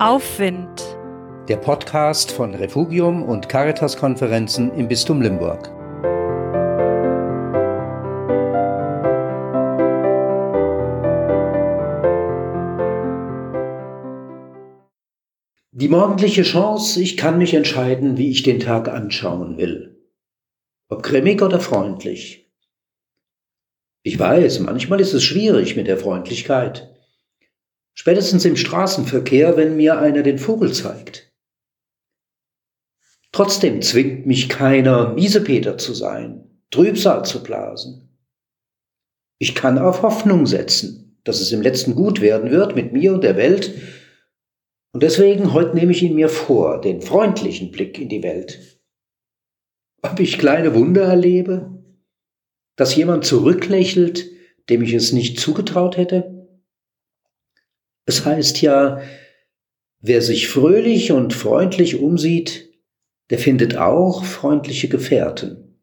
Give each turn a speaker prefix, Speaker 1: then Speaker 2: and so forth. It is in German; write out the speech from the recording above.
Speaker 1: Aufwind.
Speaker 2: Der Podcast von Refugium und Caritas-Konferenzen im Bistum Limburg. Die morgendliche Chance, ich kann mich entscheiden, wie ich den Tag anschauen will. Ob grimmig oder freundlich. Ich weiß, manchmal ist es schwierig mit der Freundlichkeit. Spätestens im Straßenverkehr, wenn mir einer den Vogel zeigt. Trotzdem zwingt mich keiner, Miesepeter zu sein, Trübsal zu blasen. Ich kann auf Hoffnung setzen, dass es im letzten gut werden wird mit mir und der Welt. Und deswegen heute nehme ich ihn mir vor, den freundlichen Blick in die Welt. Ob ich kleine Wunder erlebe? Dass jemand zurücklächelt, dem ich es nicht zugetraut hätte? Es heißt ja, wer sich fröhlich und freundlich umsieht, der findet auch freundliche Gefährten.